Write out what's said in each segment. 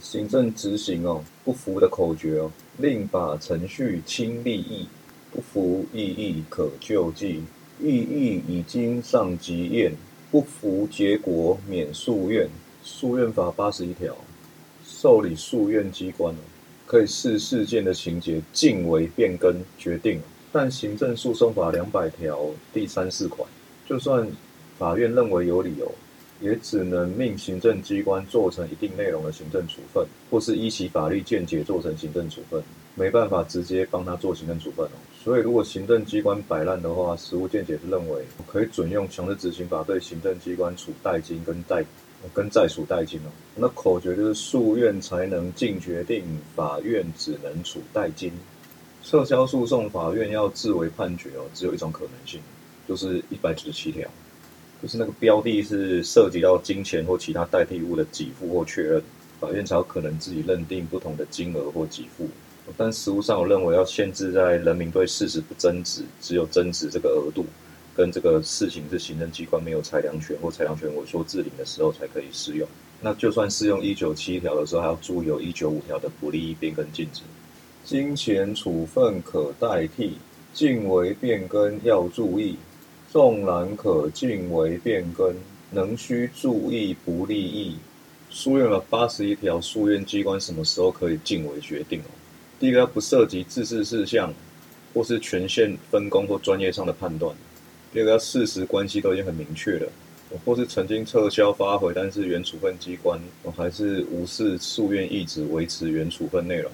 行政执行哦，不服的口诀哦，令把程序轻利益，不服异议可救济，异议已经上级验，不服结果免诉愿。诉愿法八十一条，受理诉愿机关哦，可以视事件的情节尽为变更决定，但行政诉讼法两百条第三四款，就算法院认为有理由。也只能命行政机关做成一定内容的行政处分，或是依其法律见解做成行政处分，没办法直接帮他做行政处分哦。所以，如果行政机关摆烂的话，实务见解是认为可以准用强制执行法对行政机关处代金跟代跟再处代金哦。那口诀就是诉愿才能尽决定，法院只能处代金。撤销诉讼，法院要自为判决哦，只有一种可能性，就是一百九十七条。就是那个标的是涉及到金钱或其他代替物的给付或确认，法院才有可能自己认定不同的金额或给付。但实务上，我认为要限制在人民对事实不争执，只有争执这个额度，跟这个事情是行政机关没有裁量权或裁量权委说自领的时候才可以适用。那就算适用一九七条的时候，还要注意有一九五条的不利益变更禁止。金钱处分可代替，尽为变更要注意。纵然可尽为变更，能需注意不利益。书院了八十一条，书院机关什么时候可以尽为决定哦？第一个，不涉及自治事项，或是权限分工或专业上的判断；第二个，事实关系都已经很明确了，或是曾经撤销发回，但是原处分机关还是无视书院意志，维持原处分内容。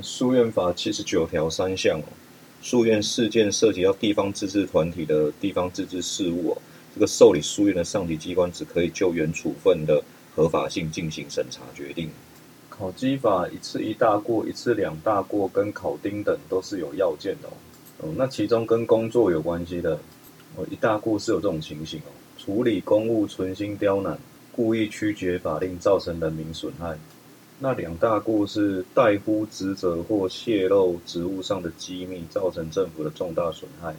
书院法七十九条三项哦。书院事件涉及到地方自治团体的地方自治事务哦，这个受理书院的上级机关只可以就原处分的合法性进行审查决定。考基法一次一大过、一次两大过跟考丁等都是有要件的哦。哦，那其中跟工作有关系的哦，一大过是有这种情形哦，处理公务存心刁难、故意曲解法令造成人民损害。那两大过是怠忽职责或泄露职务上的机密，造成政府的重大损害。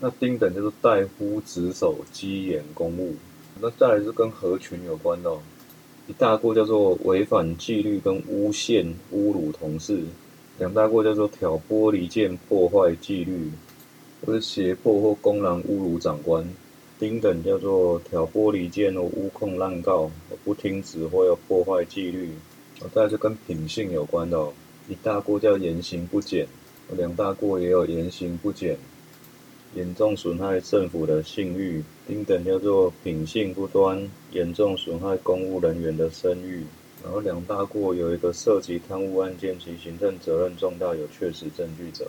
那丁等就是怠忽职守、机眼公务。那再来是跟合群有关的，一大过叫做违反纪律跟诬陷、侮辱同事；两大过叫做挑拨离间、破坏纪律，或是胁迫或公然侮辱长官。丁等叫做挑拨离间或诬控滥告、不听指挥、破坏纪律。再是跟品性有关的哦，一大过叫言行不检，两大过也有言行不检，严重损害政府的信誉。丁等叫做品性不端，严重损害公务人员的声誉。然后两大过有一个涉及贪污案件及行政责任重大，有确实证据者。